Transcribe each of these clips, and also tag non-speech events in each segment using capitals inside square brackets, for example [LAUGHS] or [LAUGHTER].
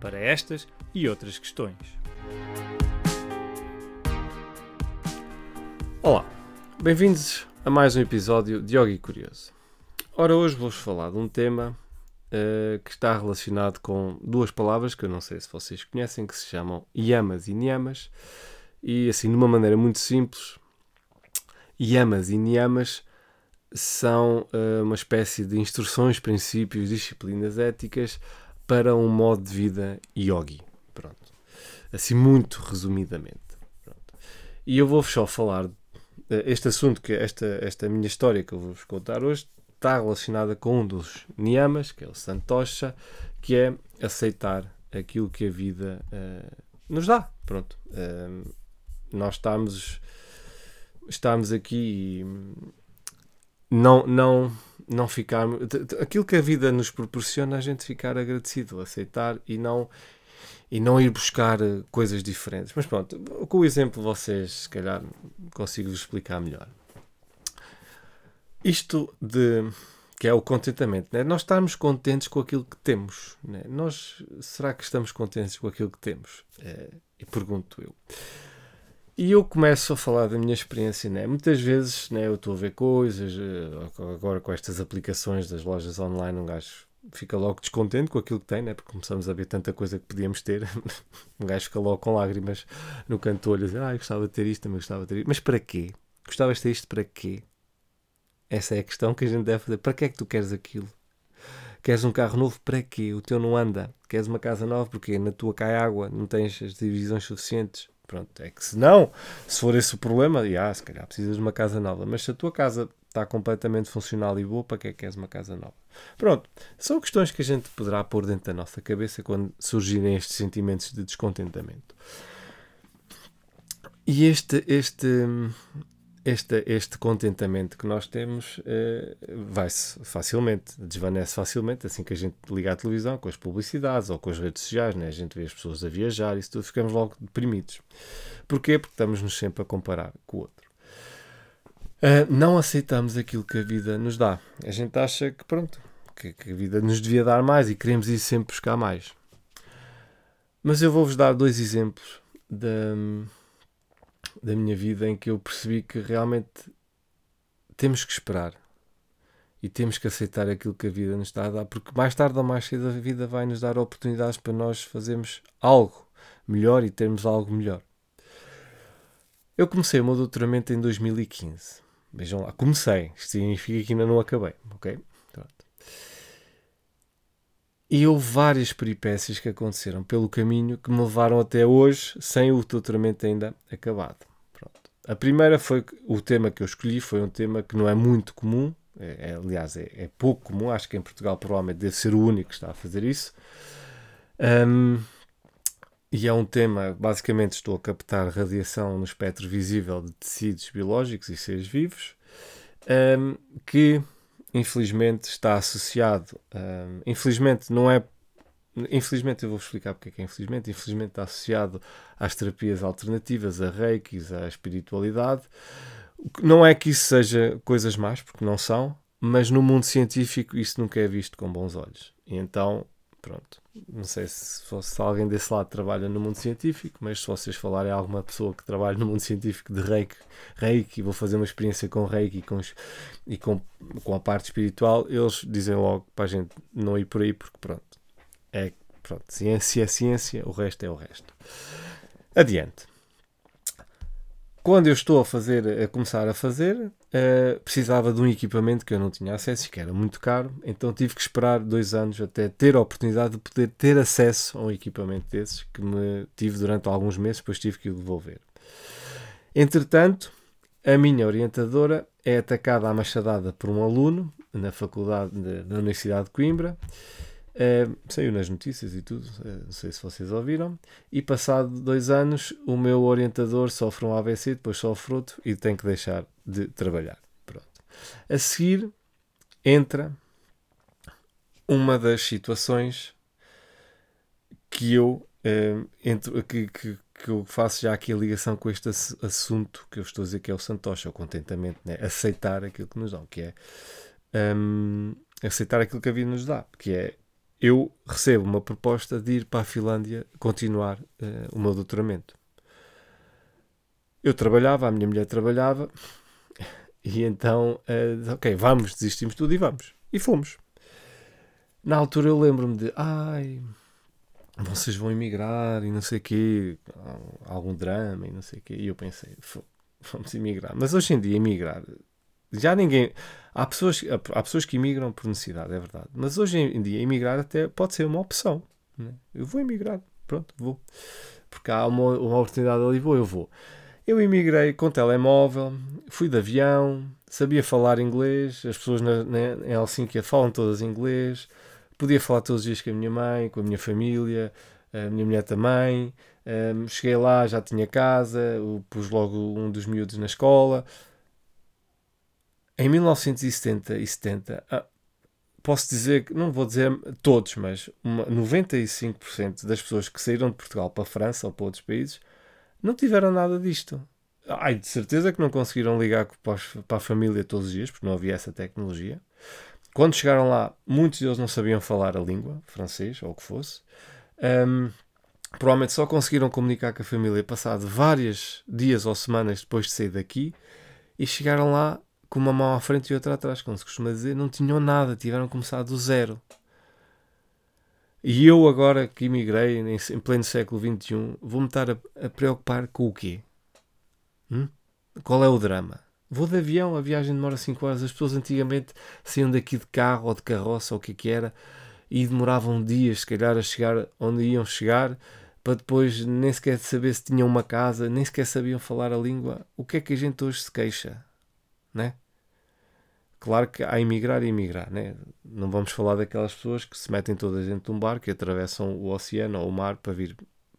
para estas e outras questões. Olá, bem-vindos a mais um episódio de Yogi Curioso. Ora, hoje vou-vos falar de um tema uh, que está relacionado com duas palavras que eu não sei se vocês conhecem, que se chamam yamas e niyamas, e assim, de uma maneira muito simples, yamas e niyamas são uh, uma espécie de instruções, princípios, disciplinas éticas para um modo de vida yogi. Pronto. Assim, muito resumidamente. Pronto. E eu vou-vos só falar. Uh, este assunto, que esta, esta minha história que eu vou-vos contar hoje, está relacionada com um dos niyamas, que é o Santosha, que é aceitar aquilo que a vida uh, nos dá. Pronto. nós estamos, estamos aqui e não, não, não ficar. Aquilo que a vida nos proporciona, a gente ficar agradecido, aceitar e não, e não ir buscar eh, coisas diferentes. Mas pronto, com o exemplo vocês, se calhar, consigo-vos explicar melhor. Isto de que é o contentamento, né? nós estarmos contentes com aquilo que temos. Né? Nós, será que estamos contentes com aquilo que temos? É, e pergunto eu. E eu começo a falar da minha experiência, né? Muitas vezes, né, eu estou a ver coisas, eh, agora com estas aplicações das lojas online, um gajo fica logo descontente com aquilo que tem, né? Porque começamos a ver tanta coisa que podíamos ter. [LAUGHS] um gajo fica logo com lágrimas no canto olho, dizer, ah, eu gostava de ter isto, também gostava de ter isto. Mas para quê? Gostavas de ter isto para quê? Essa é a questão que a gente deve fazer. Para que é que tu queres aquilo? Queres um carro novo? Para quê? O teu não anda. Queres uma casa nova? Porque na tua cai água, não tens as divisões suficientes. Pronto, é que se não, se for esse o problema, já, se calhar precisas de uma casa nova. Mas se a tua casa está completamente funcional e boa, para que é que queres uma casa nova? Pronto, são questões que a gente poderá pôr dentro da nossa cabeça quando surgirem estes sentimentos de descontentamento. E este, este, este, este contentamento que nós temos eh, vai-se facilmente, desvanece facilmente, assim que a gente liga à televisão, com as publicidades ou com as redes sociais, né? a gente vê as pessoas a viajar e isso tudo, ficamos logo deprimidos. Porquê? Porque estamos-nos sempre a comparar com o outro. Uh, não aceitamos aquilo que a vida nos dá. A gente acha que, pronto, que, que a vida nos devia dar mais e queremos ir sempre buscar mais. Mas eu vou-vos dar dois exemplos da da minha vida em que eu percebi que realmente temos que esperar e temos que aceitar aquilo que a vida nos está a dar, porque mais tarde ou mais cedo a vida vai nos dar oportunidades para nós fazermos algo melhor e termos algo melhor. Eu comecei o meu doutoramento em 2015. Vejam lá, comecei. Isto significa que ainda não acabei, ok? Pronto. E houve várias peripécias que aconteceram pelo caminho que me levaram até hoje sem o doutoramento ainda acabado. A primeira foi o tema que eu escolhi, foi um tema que não é muito comum, é, é, aliás, é, é, pouco comum, acho que em Portugal provavelmente deve ser o único que está a fazer isso. Um, e é um tema, basicamente estou a captar radiação no espectro visível de tecidos biológicos e seres vivos, um, que infelizmente está associado, um, infelizmente não é Infelizmente, eu vou explicar porque é que é infelizmente. Infelizmente está associado às terapias alternativas, a reikis, à espiritualidade. Não é que isso seja coisas más, porque não são, mas no mundo científico isso nunca é visto com bons olhos. E então, pronto. Não sei se, se alguém desse lado trabalha no mundo científico, mas se vocês falarem a alguma pessoa que trabalha no mundo científico de reiki, reiki vou fazer uma experiência com reiki com, e com, com a parte espiritual, eles dizem logo para a gente não ir por aí, porque pronto é, pronto, ciência é ciência, o resto é o resto. Adiante. Quando eu estou a fazer, a começar a fazer, uh, precisava de um equipamento que eu não tinha acesso e que era muito caro, então tive que esperar dois anos até ter a oportunidade de poder ter acesso a um equipamento desses que me tive durante alguns meses, depois tive que o devolver. Entretanto, a minha orientadora é atacada à machadada por um aluno na faculdade de, na Universidade de Coimbra Uh, saiu nas notícias e tudo, uh, não sei se vocês ouviram. E passado dois anos, o meu orientador sofre um AVC, depois sofre outro e tem que deixar de trabalhar. Pronto. A seguir, entra uma das situações que eu, uh, entro, que, que, que, eu faço já aqui a ligação com este assunto que eu estou a dizer que é o santocha, o contentamento, né? aceitar aquilo que nos dão, que é um, aceitar aquilo que a vida nos dá, que é eu recebo uma proposta de ir para a Finlândia continuar uh, o meu doutoramento. Eu trabalhava, a minha mulher trabalhava, [LAUGHS] e então, uh, ok, vamos, desistimos tudo e vamos. E fomos. Na altura eu lembro-me de, ai, vocês vão emigrar e não sei o quê, algum drama e não sei o quê. E eu pensei, vamos emigrar. Mas hoje em dia, emigrar, já ninguém. Há pessoas, há pessoas que imigram por necessidade, é verdade. Mas hoje em dia, emigrar até pode ser uma opção. Né? Eu vou emigrar, pronto, vou. Porque há uma, uma oportunidade ali, vou, eu vou. Eu imigrei com telemóvel, fui de avião, sabia falar inglês, as pessoas na, na, em Helsínquia falam todas inglês, podia falar todos os dias com a minha mãe, com a minha família, a minha mulher também. Um, cheguei lá, já tinha casa, pus logo um dos miúdos na escola. Em 1970 e 70, ah, posso dizer não vou dizer todos, mas uma, 95% das pessoas que saíram de Portugal para a França ou para outros países não tiveram nada disto. Ai, de certeza que não conseguiram ligar para a família todos os dias, porque não havia essa tecnologia. Quando chegaram lá, muitos deles não sabiam falar a língua, francês ou o que fosse. Um, provavelmente só conseguiram comunicar com a família passado vários dias ou semanas depois de sair daqui e chegaram lá com uma mão à frente e outra atrás, como se costuma dizer, não tinham nada, tiveram que começar do zero. E eu agora que emigrei em pleno século XXI, vou-me estar a, a, preocupar com o quê? Hum? Qual é o drama? Vou de avião, a viagem demora 5 horas. As pessoas antigamente saíam daqui de carro ou de carroça ou o que é que era e demoravam dias, se calhar, a chegar onde iam chegar para depois nem sequer saber se tinham uma casa, nem sequer sabiam falar a língua. O que é que a gente hoje se queixa? Né? Claro que há emigrar e emigrar, né? não vamos falar daquelas pessoas que se metem toda dentro de um barco e atravessam o oceano ou o mar para vir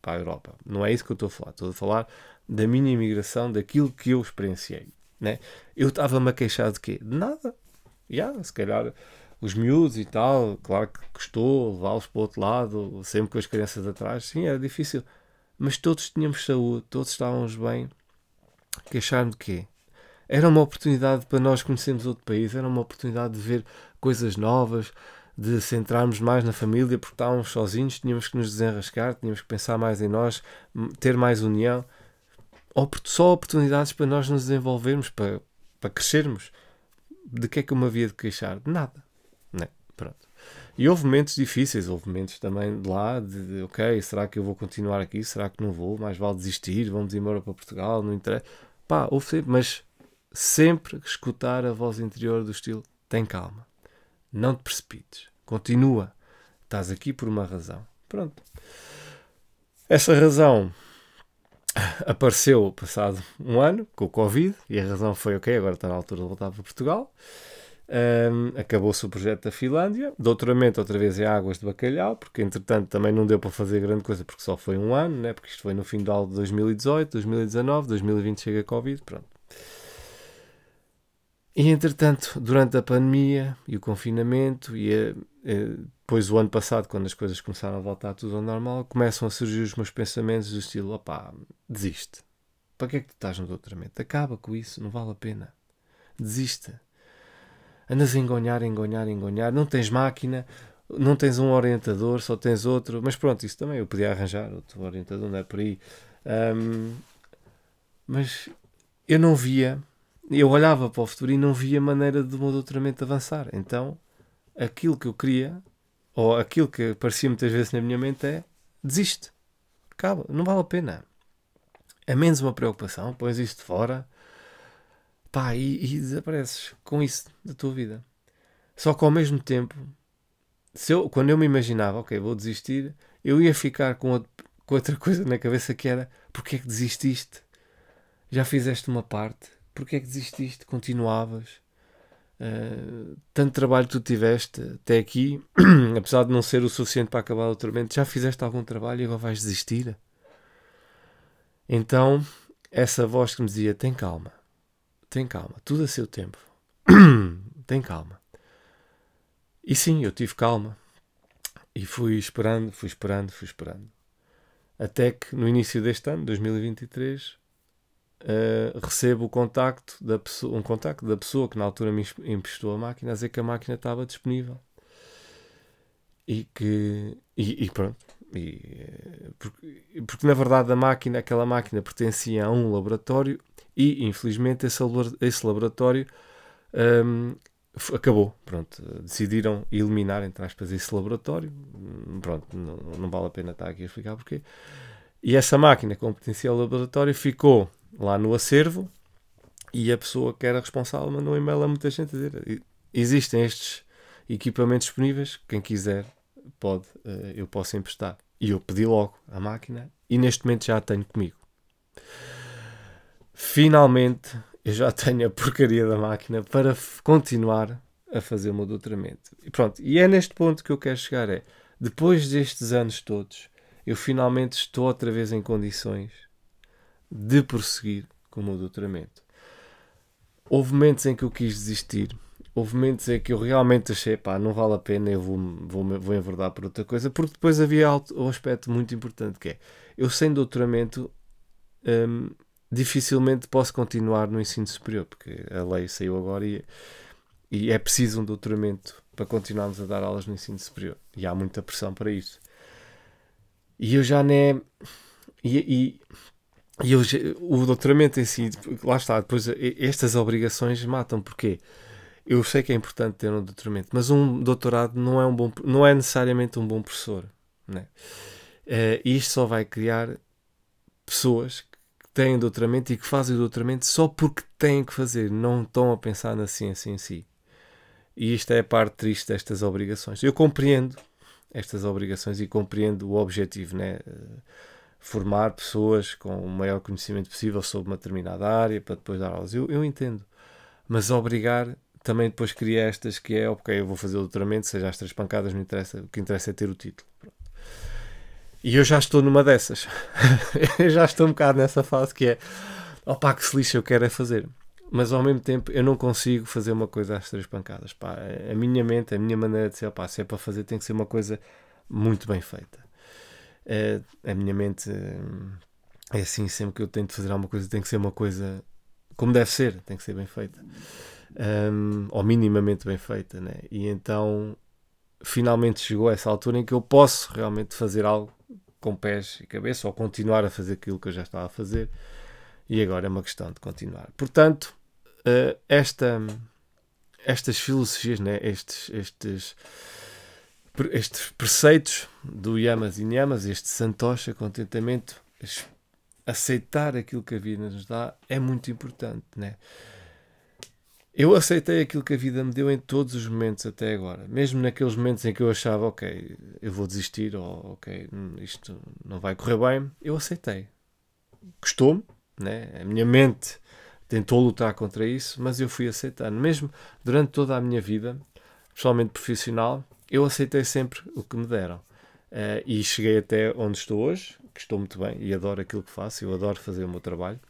para a Europa. Não é isso que eu estou a falar. Estou a falar da minha imigração, daquilo que eu experienciei. Né? Eu estava-me a queixar de quê? De nada. Yeah, se calhar os miúdos e tal, claro que custou levá-los para o outro lado, sempre com as crianças atrás, sim, era difícil. Mas todos tínhamos saúde, todos estávamos bem. Queixar-me de quê? Era uma oportunidade para nós conhecermos outro país, era uma oportunidade de ver coisas novas, de centrarmos mais na família, porque estávamos sozinhos, tínhamos que nos desenrascar, tínhamos que pensar mais em nós, ter mais união. Só oportunidades para nós nos desenvolvermos, para, para crescermos. De que é que eu me havia de queixar? De nada. Né? Pronto. E houve momentos difíceis, houve momentos também de lá, de, de, ok, será que eu vou continuar aqui? Será que não vou? Mais vale desistir, vamos embora para Portugal, não interessa. Pá, houve sempre, mas sempre escutar a voz interior do estilo: tem calma, não te precipites, continua, estás aqui por uma razão. Pronto. Essa razão apareceu passado um ano com o Covid e a razão foi: ok, agora está na altura de voltar para Portugal. Um, Acabou-se o projeto da Finlândia, doutoramento outra vez em Águas de Bacalhau, porque entretanto também não deu para fazer grande coisa porque só foi um ano, né? porque isto foi no fim de 2018, 2019, 2020 chega a Covid, pronto. E entretanto, durante a pandemia e o confinamento, e a, a, depois o ano passado, quando as coisas começaram a voltar tudo ao normal, começam a surgir os meus pensamentos do estilo: opá, desiste. Para que é que tu estás no doutoramento? Acaba com isso, não vale a pena. Desiste. Andas a engonhar, engonhar, engonhar. Não tens máquina, não tens um orientador, só tens outro. Mas pronto, isso também eu podia arranjar outro orientador, não é por aí. Um, mas eu não via eu olhava para o futuro e não via maneira de meu doutoramento avançar. Então, aquilo que eu queria, ou aquilo que aparecia muitas vezes na minha mente é desiste. Acaba, não vale a pena. É menos uma preocupação, pões isto fora, pá, e, e desapareces com isso da tua vida. Só que ao mesmo tempo, se eu, quando eu me imaginava, ok, vou desistir, eu ia ficar com, com outra coisa na cabeça que era: porque é que desististe? Já fizeste uma parte, porque é que desististe? Continuavas? Uh, tanto trabalho que tu tiveste até aqui, [CLEARS THROAT] apesar de não ser o suficiente para acabar o doutoramento, já fizeste algum trabalho e agora vais desistir? Então, essa voz que me dizia: tem calma, tem calma, tudo a seu tempo, [CLEARS THROAT] tem calma. E sim, eu tive calma e fui esperando, fui esperando, fui esperando. Até que no início deste ano, 2023, uh, recebo o contacto da pessoa, um contacto da pessoa que na altura me emprestou a máquina a dizer que a máquina estava disponível. E que. E, e pronto. E, eh, porque, porque, na verdade a máquina, aquela máquina pertencia a um laboratório e infelizmente esse, esse laboratório um, acabou. Pronto, decidiram eliminar, entre aspas, esse laboratório. Pronto, não, não vale a pena estar aqui a explicar porquê. E essa máquina com potencial laboratório ficou lá no acervo e a pessoa que era responsável mandou um e-mail a muita gente a dizer existem estes equipamentos disponíveis, quem quiser pode, eh, eu posso emprestar. E eu pedi logo a máquina e neste momento já a tenho comigo. Finalmente eu já tenho a porcaria da máquina para continuar a fazer o meu doutoramento. E pronto, e é neste ponto que eu quero chegar, é, depois destes anos todos, eu finalmente estou outra vez em condições de prosseguir com o meu doutoramento. Houve momentos em que eu quis desistir, houve momentos em que eu realmente achei, pá, não vale a pena, eu vou, vou, vou enverdar por outra coisa, porque depois havia um aspecto muito importante que é, eu sem doutoramento hum, dificilmente posso continuar no ensino superior, porque a lei saiu agora e, e é preciso um doutoramento para continuarmos a dar aulas no ensino superior, e há muita pressão para isso. E eu já nem... E, e e eu, o doutoramento em si, lá está, depois estas obrigações matam, porque eu sei que é importante ter um doutoramento, mas um doutorado não é, um bom, não é necessariamente um bom professor. Né? Uh, isto só vai criar pessoas que têm doutoramento e que fazem o doutoramento só porque têm que fazer, não estão a pensar na ciência em si. E isto é a parte triste destas obrigações. Eu compreendo estas obrigações e compreendo o objetivo, né? Uh, formar pessoas com o maior conhecimento possível sobre uma determinada área para depois dar aulas. Eu, eu entendo. Mas obrigar também depois cria estas que é, ok, eu vou fazer o doutoramento, seja as três pancadas, não interessa, o que interessa é ter o título. Pronto. E eu já estou numa dessas. [LAUGHS] eu já estou um bocado nessa fase que é, opá, que se lixa, eu quero é fazer. Mas ao mesmo tempo eu não consigo fazer uma coisa às três pancadas. Pá, a minha mente, a minha maneira de ser, opá, se é para fazer, tem que ser uma coisa muito bem feita. É, a minha mente é assim, sempre que eu tento fazer alguma coisa, tem que ser uma coisa como deve ser, tem que ser bem feita. Um, ou minimamente bem feita, né? E então finalmente chegou essa altura em que eu posso realmente fazer algo com pés e cabeça ou continuar a fazer aquilo que eu já estava a fazer e agora é uma questão de continuar. Portanto, uh, esta, estas filosofias, né? estes, estes estes preceitos do Yamas e Nyamas, este Santosha, contentamento, aceitar aquilo que a vida nos dá é muito importante, né? Eu aceitei aquilo que a vida me deu em todos os momentos até agora, mesmo naqueles momentos em que eu achava, ok, eu vou desistir ou ok, isto não vai correr bem, eu aceitei. Custou-me, né? A minha mente tentou lutar contra isso, mas eu fui aceitando. Mesmo durante toda a minha vida, pessoalmente profissional, eu aceitei sempre o que me deram. Uh, e cheguei até onde estou hoje, que estou muito bem e adoro aquilo que faço, eu adoro fazer o meu trabalho.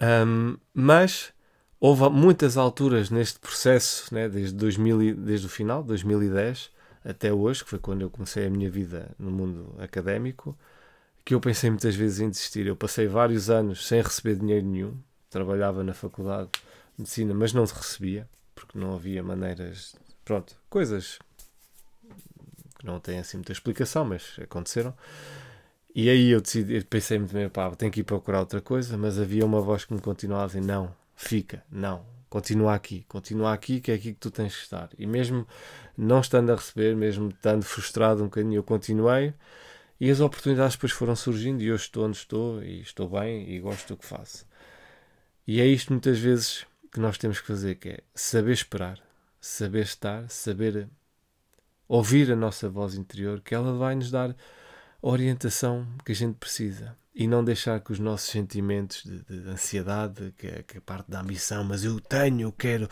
Um, mas houve muitas alturas neste processo, né, desde, 2000, desde o final, 2010 até hoje, que foi quando eu comecei a minha vida no mundo académico, que eu pensei muitas vezes em desistir. Eu passei vários anos sem receber dinheiro nenhum, trabalhava na faculdade de medicina, mas não recebia, porque não havia maneiras Pronto, coisas que não têm assim muita explicação, mas aconteceram. E aí eu decidi, pensei muito bem, pá, tenho que ir procurar outra coisa, mas havia uma voz que me continuava a dizer, não, fica, não, continua aqui, continua aqui, que é aqui que tu tens que estar. E mesmo não estando a receber, mesmo estando frustrado um bocadinho, eu continuei e as oportunidades depois foram surgindo e eu estou onde estou e estou bem e gosto do que faço. E é isto muitas vezes que nós temos que fazer, que é saber esperar, saber estar, saber ouvir a nossa voz interior, que ela vai nos dar orientação que a gente precisa e não deixar que os nossos sentimentos de, de ansiedade, que é, que é, parte da ambição, mas eu tenho, eu quero,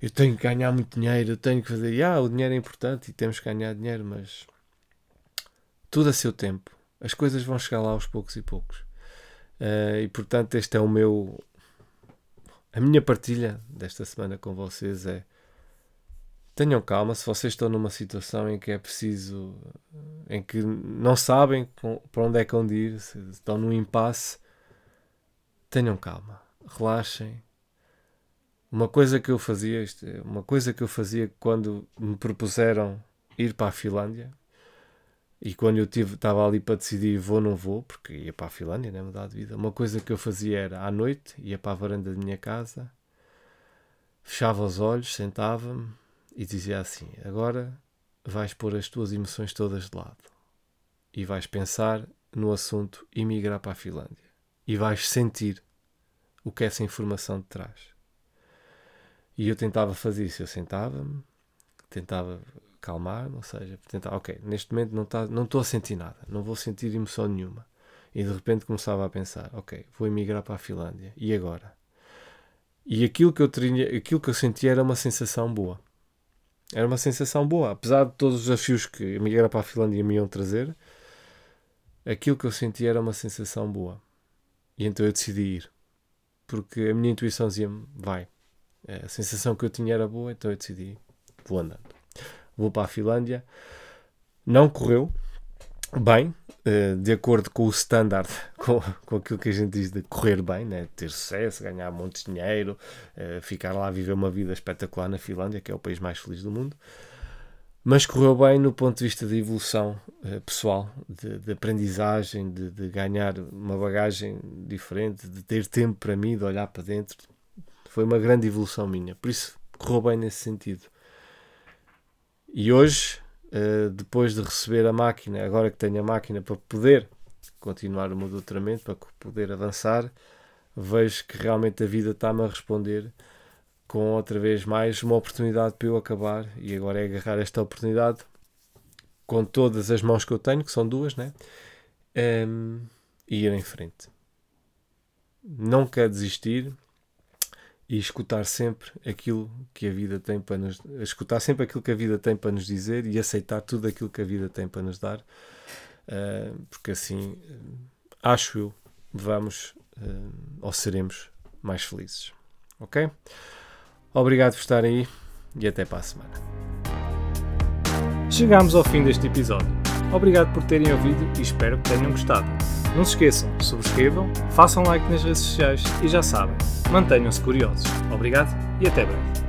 eu tenho que ganhar muito dinheiro, eu tenho que fazer. Ah, o dinheiro é importante e temos que ganhar dinheiro, mas tudo a seu tempo. As coisas vão chegar lá aos poucos e poucos. Uh, e portanto, este é o meu. A minha partilha desta semana com vocês é tenham calma se vocês estão numa situação em que é preciso, em que não sabem para onde é que vão ir, se estão num impasse, tenham calma, relaxem. Uma coisa que eu fazia, é uma coisa que eu fazia quando me propuseram ir para a Finlândia e quando eu tive, estava ali para decidir vou ou não vou, porque ia para a Finlândia, né, mudar de vida, uma coisa que eu fazia era à noite, ia para a varanda da minha casa, fechava os olhos, sentava-me e dizia assim: Agora vais pôr as tuas emoções todas de lado e vais pensar no assunto emigrar para a Finlândia e vais sentir o que essa informação te traz. E eu tentava fazer isso, eu sentava-me, tentava calmar, ou seja, tentava, ok, neste momento não tá, estou a sentir nada, não vou sentir emoção nenhuma. E de repente começava a pensar, ok, vou emigrar para a Finlândia, e agora? E aquilo que eu, aquilo que eu sentia era uma sensação boa era uma sensação boa. Apesar de todos os desafios que emigrar para a Finlândia me iam trazer, aquilo que eu senti era uma sensação boa. E então eu decidi ir. Porque a minha intuição dizia-me, vai. A sensação que eu tinha era boa, então eu decidi, vou andando. Vou para a Finlândia. Não correu, bem, eh, de acordo com o standard, [LAUGHS] com, com aquilo que a gente diz de correr bem, né? ter sucesso, ganhar de dinheiro, eh, ficar lá viver uma vida espetacular na Finlândia, que é o país mais feliz do mundo. Mas correu bem no ponto de vista de evolução eh, pessoal, de, de aprendizagem, de, de, ganhar uma bagagem diferente, de ter tempo para mim, de olhar para dentro. Foi uma grande evolução minha. Por isso, correu bem nesse sentido. E hoje uh, depois de receber a máquina, agora que tenho a máquina para poder continuar o meu doutoramento, para poder avançar, vejo que realmente a vida está-me a responder com outra vez mais uma oportunidade para eu acabar e agora é agarrar esta oportunidade com todas as mãos que eu tenho, que são duas, né? Um, ehm, e ir em frente. Não quero desistir, e escutar sempre aquilo que a vida tem para nos escutar sempre aquilo que a vida tem para nos dizer e aceitar tudo aquilo que a vida tem para nos dar. Uh, porque assim acho eu vamos uh, ou seremos mais felizes. Ok? Obrigado por estarem aí e até para a semana. Chegamos ao fim deste episódio. Obrigado por terem ouvido e espero que tenham gostado não se esqueçam, subscrevam, façam like nas redes sociais e já sabem, mantenham-se curiosos. Obrigado e até breve.